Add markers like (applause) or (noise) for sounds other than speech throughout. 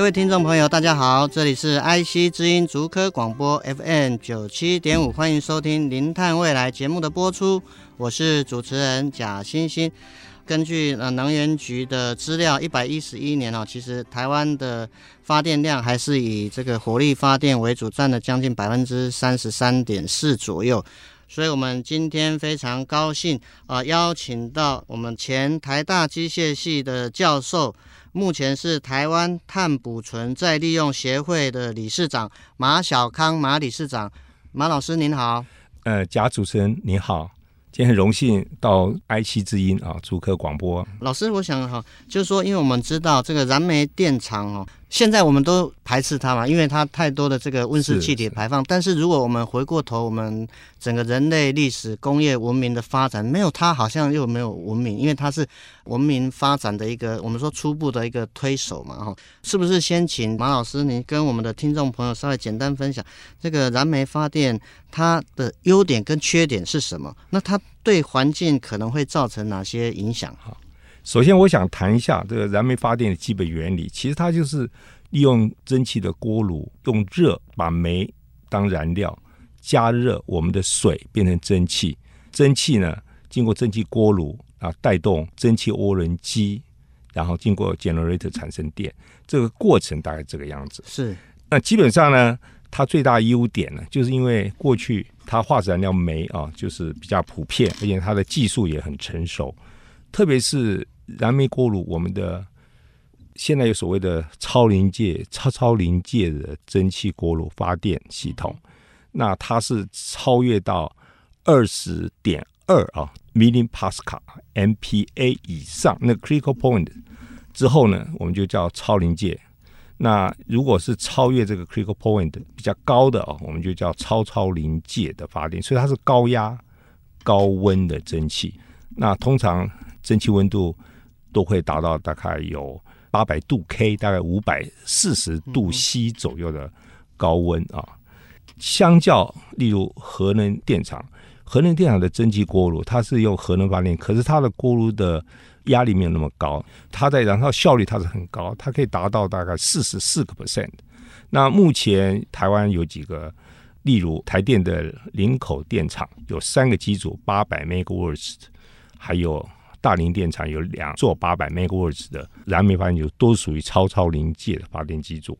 各位听众朋友，大家好，这里是 IC 之音竹科广播 FM 九七点五，欢迎收听《零碳未来》节目的播出，我是主持人贾欣欣。根据呃能源局的资料，一百一十一年哦，其实台湾的发电量还是以这个火力发电为主，占了将近百分之三十三点四左右。所以，我们今天非常高兴啊、呃，邀请到我们前台大机械系的教授，目前是台湾碳捕存再利用协会的理事长马小康马理事长，马老师您好。呃，贾主持人您好。今天很荣幸到 i 七之音啊，主客广播。老师，我想哈，就是说，因为我们知道这个燃煤电厂哦。现在我们都排斥它嘛，因为它太多的这个温室气体排放。但是如果我们回过头，我们整个人类历史、工业文明的发展，没有它好像又没有文明，因为它是文明发展的一个我们说初步的一个推手嘛，哈。是不是先请马老师您跟我们的听众朋友稍微简单分享这个燃煤发电它的优点跟缺点是什么？那它对环境可能会造成哪些影响？哈。首先，我想谈一下这个燃煤发电的基本原理。其实它就是利用蒸汽的锅炉，用热把煤当燃料，加热我们的水变成蒸汽。蒸汽呢，经过蒸汽锅炉啊，带动蒸汽涡轮机，然后经过 generator 产生电。这个过程大概这个样子。是。那基本上呢，它最大优点呢，就是因为过去它化石燃料煤啊，就是比较普遍，而且它的技术也很成熟。特别是燃煤锅炉，我们的现在有所谓的超临界、超超临界的蒸汽锅炉发电系统，那它是超越到二十点二啊，millipascal（MPa） 以上那 critical point 之后呢，我们就叫超临界。那如果是超越这个 critical point 比较高的啊，我们就叫超超临界的发电。所以它是高压、高温的蒸汽。那通常蒸汽温度都会达到大概有八百度 K，大概五百四十度 C 左右的高温啊。相较例如核能电厂，核能电厂的蒸汽锅炉，它是用核能发电，可是它的锅炉的压力没有那么高，它在燃烧效率它是很高，它可以达到大概四十四个 percent。那目前台湾有几个，例如台电的林口电厂有三个机组八百 megawatts。还有大林电厂有两座八百 megawatts 的燃煤发电机，都属于超超临界的发电机组，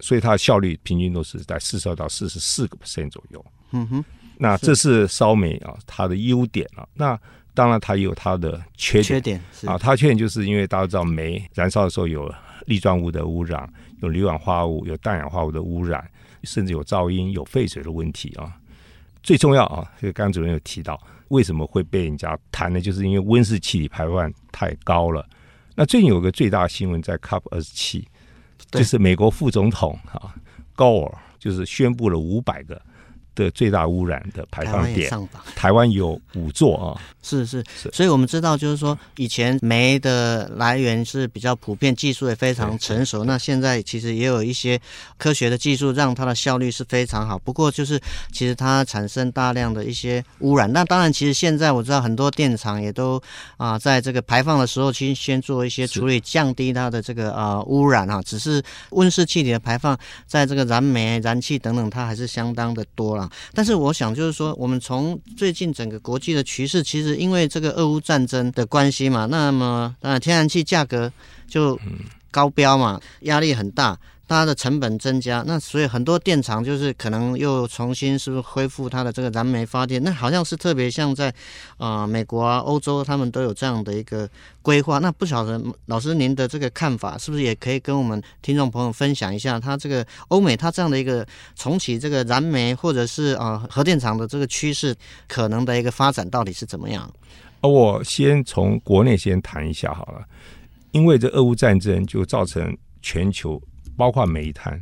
所以它的效率平均都是在四十二到四十四个 percent 左右。嗯哼，那这是烧煤啊，它的优点啊。那当然它也有它的缺点。缺点啊，它缺点就是因为大家知道煤燃烧的时候有粒状物的污染，有硫氧化物、有氮氧化物的污染，甚至有噪音、有废水的问题啊。最重要啊，这个刚刚主任有提到。为什么会被人家谈呢？就是因为温室气体排放太高了。那最近有个最大的新闻在 COP 二十七，就是美国副总统啊高尔就是宣布了五百个。的最大污染的排放点，台湾有五座啊，是是是，所以我们知道，就是说以前煤的来源是比较普遍，技术也非常成熟。那现在其实也有一些科学的技术，让它的效率是非常好。不过就是其实它产生大量的一些污染。那当然，其实现在我知道很多电厂也都啊，在这个排放的时候，其实先做一些处理，降低它的这个啊污染啊。只是温室气体的排放，在这个燃煤、燃气等等，它还是相当的多了。但是我想，就是说，我们从最近整个国际的趋势，其实因为这个俄乌战争的关系嘛，那么呃，天然气价格就高标嘛，压力很大。它的成本增加，那所以很多电厂就是可能又重新是不是恢复它的这个燃煤发电？那好像是特别像在啊、美国啊、欧洲，他们都有这样的一个规划。那不晓得老师您的这个看法，是不是也可以跟我们听众朋友分享一下？它这个欧美它这样的一个重启这个燃煤或者是啊、核电厂的这个趋势，可能的一个发展到底是怎么样？我先从国内先谈一下好了，因为这俄乌战争就造成。全球包括煤炭、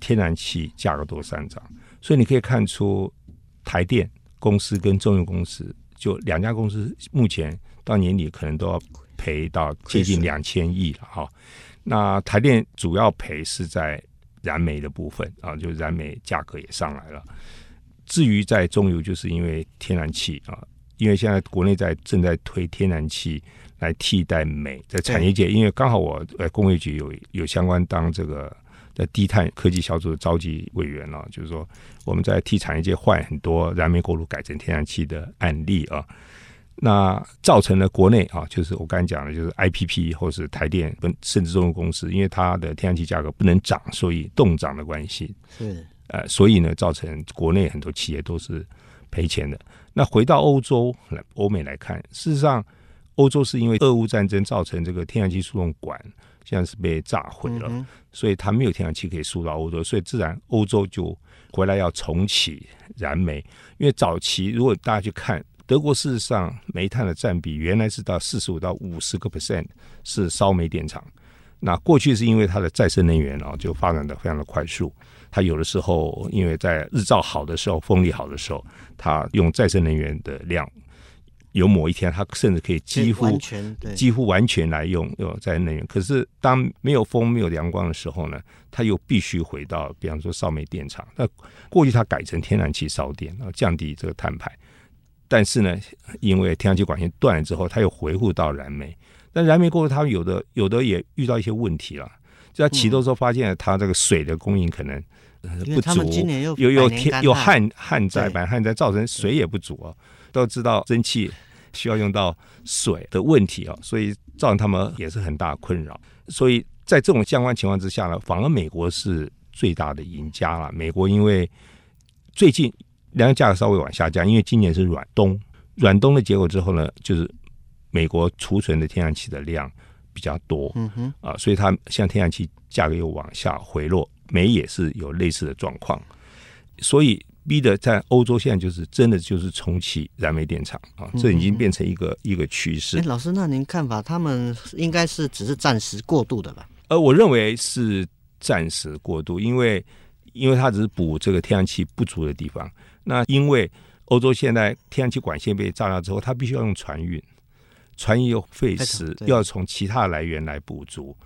天然气价格都上涨，所以你可以看出台电公司跟中油公司就两家公司目前到年底可能都要赔到接近两千亿了哈。那台电主要赔是在燃煤的部分啊，就燃煤价格也上来了。至于在中油，就是因为天然气啊，因为现在国内在正在推天然气来替代煤，在产业界，因为刚好我呃工业局有有相关当这个在低碳科技小组的召集委员啊，就是说我们在替产业界换很多燃煤锅炉改成天然气的案例啊，那造成了国内啊，就是我刚才讲的，就是 IPP 或是台电跟甚至中油公司，因为它的天然气价格不能涨，所以冻涨的关系是。呃，所以呢，造成国内很多企业都是赔钱的。那回到欧洲来，欧美来看，事实上，欧洲是因为俄乌战争造成这个天然气输送管现在是被炸毁了，嗯、所以它没有天然气可以输到欧洲，所以自然欧洲就回来要重启燃煤。因为早期如果大家去看德国，事实上煤炭的占比原来是到四十五到五十个 percent 是烧煤电厂。那过去是因为它的再生能源啊，就发展的非常的快速。它有的时候，因为在日照好的时候，风力好的时候，它用再生能源的量，有某一天它甚至可以几乎完全几乎完全来用用再生能源。可是当没有风、没有阳光的时候呢，它又必须回到，比方说烧煤电厂。那过去它改成天然气烧电，然后降低这个碳排。但是呢，因为天然气管线断了之后，它又回复到燃煤。但燃煤过后，它有的有的也遇到一些问题了。就在启动时候发现，它这个水的供应可能。不足，又又天又旱旱灾，把旱灾造成水也不足啊。都知道蒸汽需要用到水的问题啊，所以造成他们也是很大的困扰。所以在这种相关情况之下呢，反而美国是最大的赢家了。美国因为最近粮油价格稍微往下降，因为今年是暖冬，暖冬的结果之后呢，就是美国储存的天然气的量比较多，嗯哼啊，所以它像天然气价格又往下回落。煤也是有类似的状况，所以逼得在欧洲现在就是真的就是重启燃煤电厂啊，这已经变成一个、嗯、一个趋势。老师，那您看法，他们应该是只是暂时过渡的吧？呃，我认为是暂时过渡，因为因为它只是补这个天然气不足的地方。那因为欧洲现在天然气管线被炸掉之后，它必须要用船运，船运又费时，又要从其他来源来补足。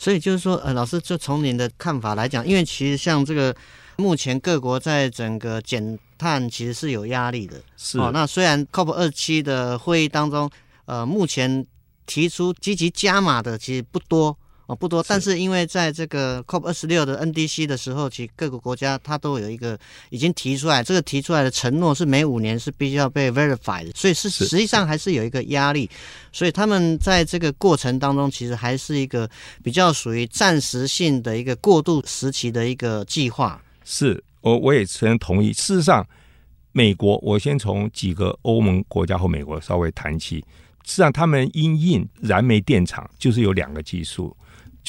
所以就是说，呃，老师就从您的看法来讲，因为其实像这个目前各国在整个减碳其实是有压力的。是。哦，那虽然 COP 二七的会议当中，呃，目前提出积极加码的其实不多。哦，不多，但是因为在这个 COP 二十六的 NDC 的时候，其实各个国家它都有一个已经提出来，这个提出来的承诺是每五年是必须要被 verify 的，所以是实际上还是有一个压力，所以他们在这个过程当中，其实还是一个比较属于暂时性的一个过渡时期的一个计划。是我我也承认同意。事实上，美国，我先从几个欧盟国家和美国稍微谈起。实际上，他们因应燃煤电厂就是有两个技术。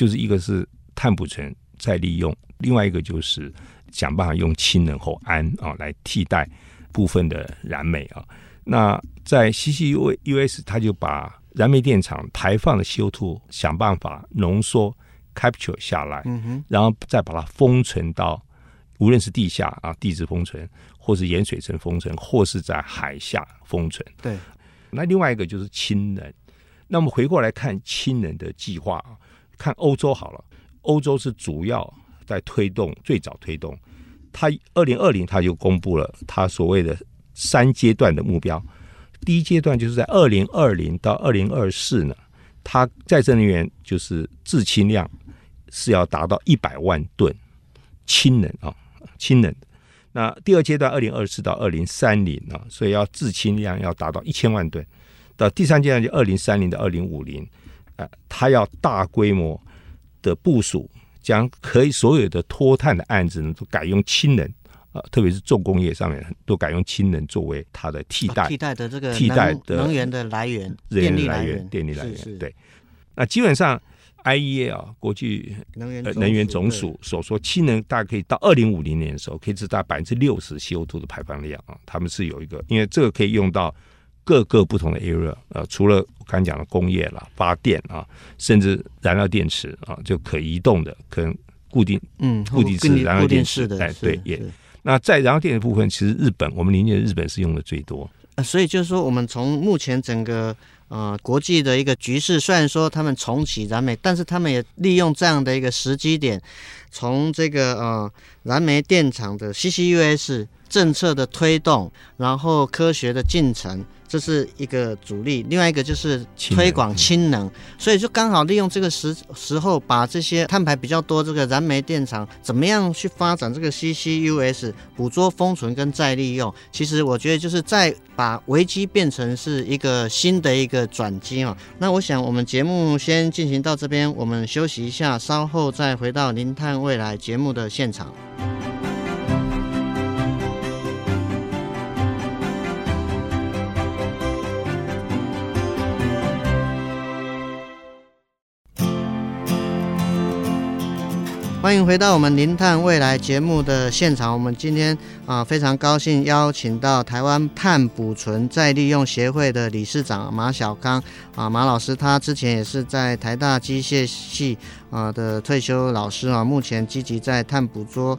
就是一个是碳捕存再利用，另外一个就是想办法用氢能或氨啊来替代部分的燃煤啊。那在 CCUS，它就把燃煤电厂排放的 CO2 想办法浓缩 capture 下来，然后再把它封存到无论是地下啊地质封存，或是盐水层封存，或是在海下封存。对。那另外一个就是氢能。那么回过来看氢能的计划啊。看欧洲好了，欧洲是主要在推动，最早推动，它二零二零它就公布了它所谓的三阶段的目标。第一阶段就是在二零二零到二零二四呢，它再生能源就是制氢量是要达到一百万吨氢能啊，氢能。那第二阶段二零二四到二零三零啊，所以要制氢量要达到一千万吨。到第三阶段就二零三零到二零五零。他要大规模的部署，将可以所有的脱碳的案子呢，都改用氢能啊，特别是重工业上面都改用氢能作为它的替代，替代的这个替代的能源的来源，电力来源，电力来源。对，那基本上 IEA 啊，国际能源能源总署所说，氢能大概可以到二零五零年的时候，可以至达百分之六十 CO2 的排放量啊。他们是有一个，因为这个可以用到各个不同的 area，呃，除了我刚才讲的工业啦、发电啊，甚至燃料电池啊，就可移动的、可能固定嗯固定式燃料电池的，哎，对，也。那在燃料电池部分，其实日本我们邻近的日本是用的最多。呃，所以就是说，我们从目前整个呃国际的一个局势，虽然说他们重启燃煤，但是他们也利用这样的一个时机点，从这个呃燃煤电厂的 CCUS 政策的推动，然后科学的进程。这是一个主力，另外一个就是推广氢能，所以就刚好利用这个时时候，把这些碳排比较多这个燃煤电厂，怎么样去发展这个 CCUS 捕捉、封存跟再利用。其实我觉得就是在把危机变成是一个新的一个转机啊。那我想我们节目先进行到这边，我们休息一下，稍后再回到《零碳未来》节目的现场。欢迎回到我们《零碳未来》节目的现场。我们今天啊非常高兴邀请到台湾碳捕存再利用协会的理事长马小康啊马老师，他之前也是在台大机械系啊的退休老师啊，目前积极在碳捕捉。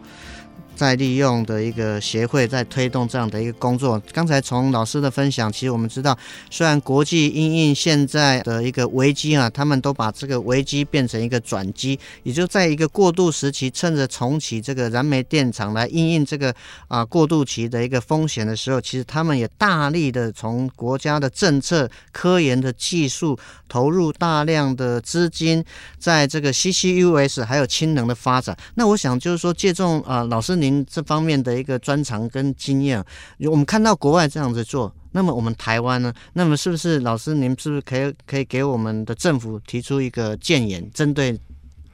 在利用的一个协会在推动这样的一个工作。刚才从老师的分享，其实我们知道，虽然国际因应现在的一个危机啊，他们都把这个危机变成一个转机，也就在一个过渡时期，趁着重启这个燃煤电厂来因应这个啊过渡期的一个风险的时候，其实他们也大力的从国家的政策、科研的技术投入大量的资金，在这个 CCUS 还有氢能的发展。那我想就是说，借重啊老师。您这方面的一个专长跟经验，我们看到国外这样子做，那么我们台湾呢？那么是不是老师您是不是可以可以给我们的政府提出一个建言，针对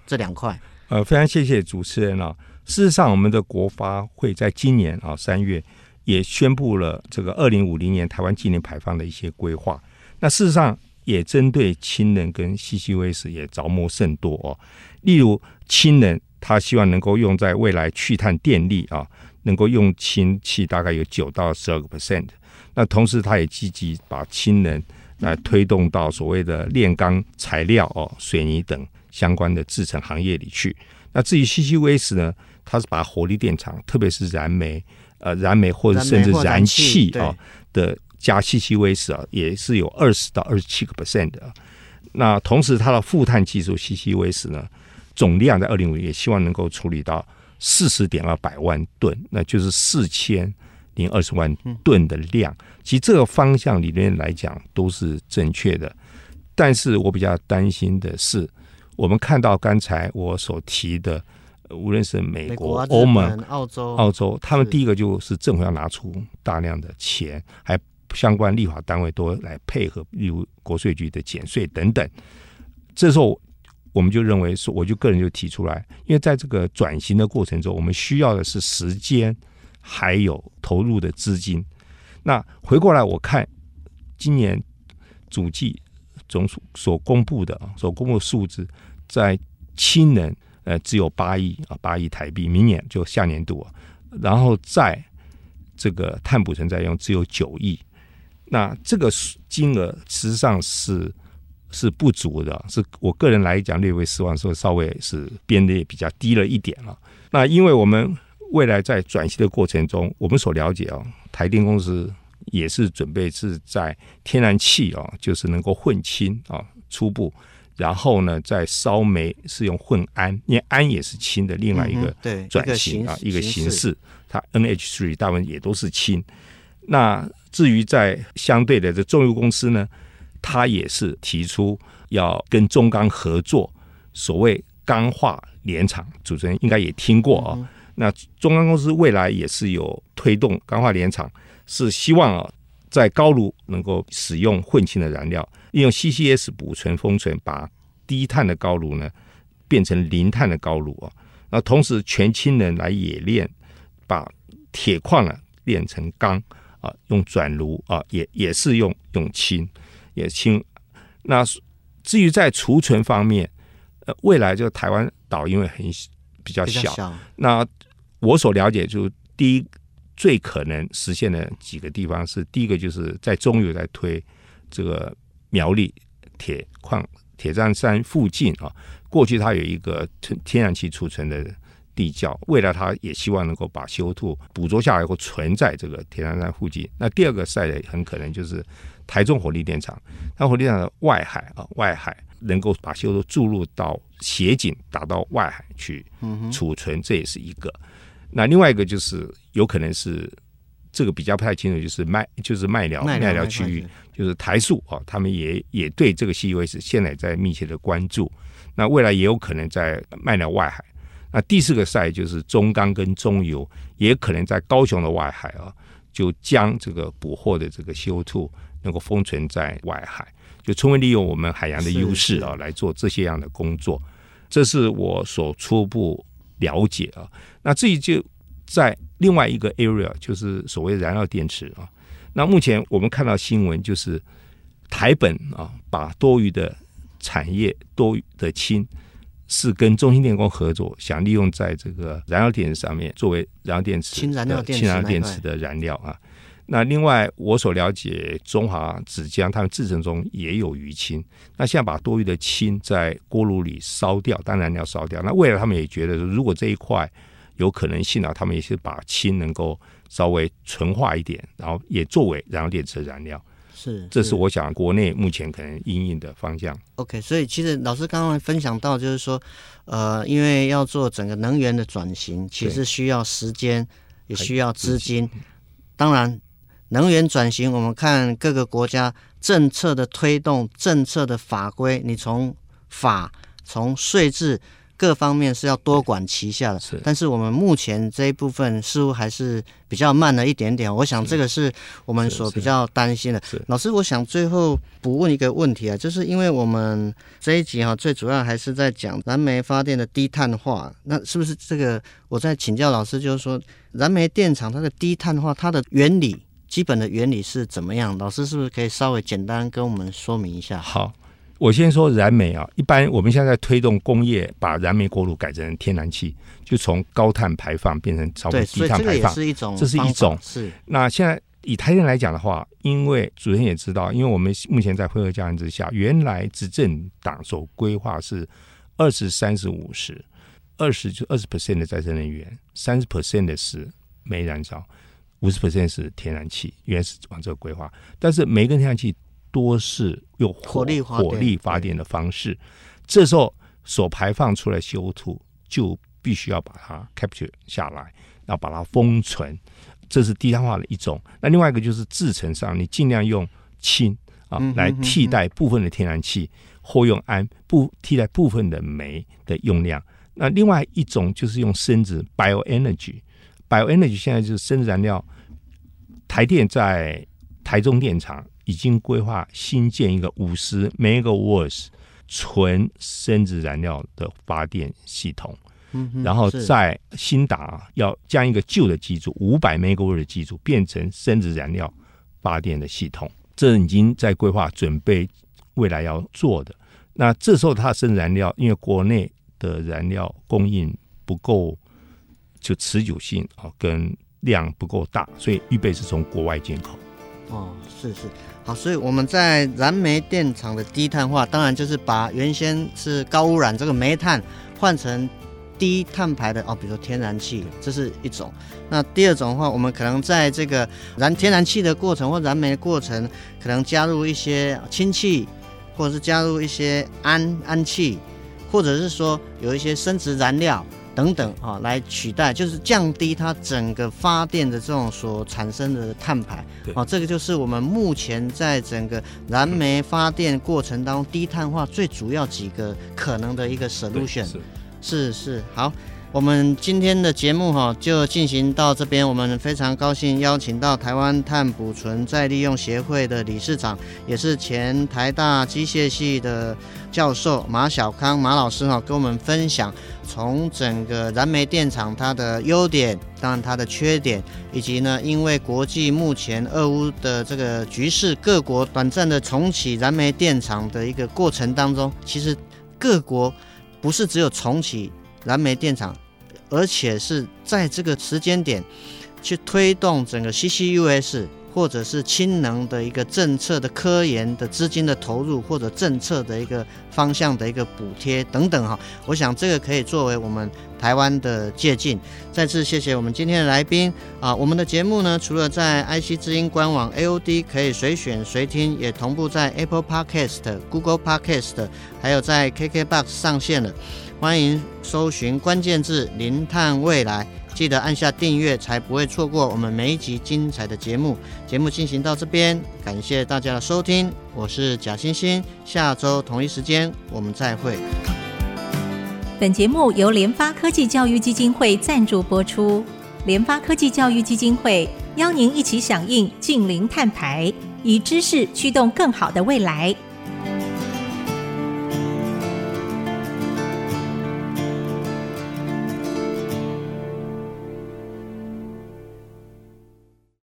这两块？呃，非常谢谢主持人啊。事实上，我们的国发会在今年啊三月也宣布了这个二零五零年台湾净零排放的一些规划。那事实上也针对氢能跟 CCUS 也着墨甚多哦。例如氢能。他希望能够用在未来去碳电力啊，能够用氢气大概有九到十二个 percent。那同时，他也积极把氢能来推动到所谓的炼钢材料哦、水泥等相关的制成行业里去。那至于 CCUS 呢，它是把火力电厂，特别是燃煤、呃燃煤或者甚至燃气啊的加 CCUS 啊，也是有二十到二十七个 percent 的。那同时，它的负碳技术 CCUS 呢？总量在二零五也希望能够处理到四十点二百万吨，那就是四千零二十万吨的量。其实这个方向里面来讲都是正确的，但是我比较担心的是，我们看到刚才我所提的，无论是美国、欧盟、澳洲、澳洲，他们第一个就是政府要拿出大量的钱，还相关立法单位都来配合，例如国税局的减税等等。这时候。我们就认为是，我就个人就提出来，因为在这个转型的过程中，我们需要的是时间，还有投入的资金。那回过来我看，今年主计总署所公布的所公布的数字，在氢能呃只有八亿啊八亿台币，明年就下年度啊，然后在这个碳捕存再用只有九亿，那这个金额实际上是。是不足的，是我个人来讲略微失望，说稍微是编的也比较低了一点了。那因为我们未来在转型的过程中，我们所了解啊，台电公司也是准备是在天然气啊，就是能够混氢啊，初步，然后呢再烧煤是用混氨，因为氨也是氢的另外一个转型啊，一个形式，它 NH3 大部分也都是氢。那至于在相对的这重油公司呢？他也是提出要跟中钢合作，所谓钢化联厂，主持人应该也听过啊、哦。那中钢公司未来也是有推动钢化联厂，是希望啊，在高炉能够使用混氢的燃料，利用 CCS 补存封存，把低碳的高炉呢变成零碳的高炉啊。那同时全氢能来冶炼，把铁矿呢炼成钢啊，用转炉啊，也也是用用氢。也轻，那至于在储存方面，呃，未来就台湾岛因为很比较小，那我所了解就第一最可能实现的几个地方是，第一个就是在中油在推这个苗栗铁矿铁站山附近啊，过去它有一个天然气储存的地窖，未来它也希望能够把 CO2 捕捉下来，后存在这个铁山山附近。那第二个赛很可能就是台中火力电厂，它火力电厂的外海啊，外海能够把 CO2 注入到斜井，打到外海去储存，这也是一个。那另外一个就是有可能是这个比较不太清楚，就是麦就是麦寮麦寮区域，就是台塑啊，他们也也对这个 CUS 现在在密切的关注。那未来也有可能在麦寮外海。那第四个赛就是中钢跟中油，也可能在高雄的外海啊，就将这个捕获的这个 CO2 能够封存在外海，就充分利用我们海洋的优势啊，来做这些样的工作。这是我所初步了解啊。那至于就在另外一个 area，就是所谓燃料电池啊。那目前我们看到新闻，就是台本啊，把多余的产业、多余的氢，是跟中兴电工合作，想利用在这个燃料电池上面，作为燃料电池、氢燃料电池、氢燃料电池的燃料啊。那另外，我所了解，中华纸浆他们制程中也有余氢。那现在把多余的氢在锅炉里烧掉，当然要烧掉。那未来他们也觉得，如果这一块有可能性啊，他们也是把氢能够稍微纯化一点，然后也作为燃料电池的燃料。是，这是我想国内目前可能应应的方向。OK，所以其实老师刚刚分享到，就是说，呃，因为要做整个能源的转型，其实需要时间，也需要资金，当然。能源转型，我们看各个国家政策的推动、政策的法规，你从法、从税制各方面是要多管齐下的。是，但是我们目前这一部分似乎还是比较慢了一点点。我想这个是我们所比较担心的。老师，我想最后补问一个问题啊，就是因为我们这一集哈，最主要还是在讲燃煤发电的低碳化，那是不是这个？我在请教老师，就是说燃煤电厂它的低碳化，它的原理？基本的原理是怎么样？老师是不是可以稍微简单跟我们说明一下？好，我先说燃煤啊。一般我们现在在推动工业把燃煤锅炉改成天然气，就从高碳排放变成超低碳排放，这是一种，这是一种。是。那现在以台电来讲的话，因为主任也知道，因为我们目前在配合教育之下，原来执政党所规划是二十三十五十，二十就二十 percent 的再生能源，三十 percent 的是煤燃烧。五十 percent 是天然气，原始往这个规划，但是煤跟天然气多是用火力火力发电的方式，这时候所排放出来 CO2 就必须要把它 capture 下来，然后把它封存，这是低碳化的一种。那另外一个就是制成上，你尽量用氢啊来替代部分的天然气，或用氨不替代部分的煤的用量。那另外一种就是用生质 bioenergy。Bioenergy 现在就是生质燃料，台电在台中电厂已经规划新建一个五十 megawatts 纯生质燃料的发电系统，嗯然后在新达要将一个旧的机组五百 megawatts 的机组变成生质燃料发电的系统，这已经在规划准备未来要做的。那这时候它生燃料，因为国内的燃料供应不够。就持久性啊，跟量不够大，所以预备是从国外进口。哦，是是，好，所以我们在燃煤电厂的低碳化，当然就是把原先是高污染这个煤炭换成低碳排的哦，比如说天然气，这是一种。那第二种的话，我们可能在这个燃天然气的过程或燃煤的过程，可能加入一些氢气，或者是加入一些氨氨气，或者是说有一些生质燃料。等等啊，来取代，就是降低它整个发电的这种所产生的碳排。啊，这个就是我们目前在整个燃煤发电过程当中低碳化最主要几个可能的一个 solution。是是是，好。我们今天的节目哈就进行到这边，我们非常高兴邀请到台湾碳捕存再利用协会的理事长，也是前台大机械系的教授马小康马老师哈，跟我们分享从整个燃煤电厂它的优点，当然它的缺点，以及呢，因为国际目前俄乌的这个局势，各国短暂的重启燃煤电厂的一个过程当中，其实各国 (sniffs) 不是只有重启。燃煤电厂，而且是在这个时间点，去推动整个 CCUS。或者是氢能的一个政策的科研的资金的投入，或者政策的一个方向的一个补贴等等哈，我想这个可以作为我们台湾的借鉴。再次谢谢我们今天的来宾啊！我们的节目呢，除了在 IC 之音官网 AOD 可以随选随听，也同步在 Apple Podcast、Google Podcast，还有在 KKBox 上线了。欢迎搜寻关键字“零碳未来”。记得按下订阅，才不会错过我们每一集精彩的节目。节目进行到这边，感谢大家的收听，我是贾欣欣，下周同一时间我们再会。本节目由联发科技教育基金会赞助播出，联发科技教育基金会邀您一起响应净零碳排，以知识驱动更好的未来。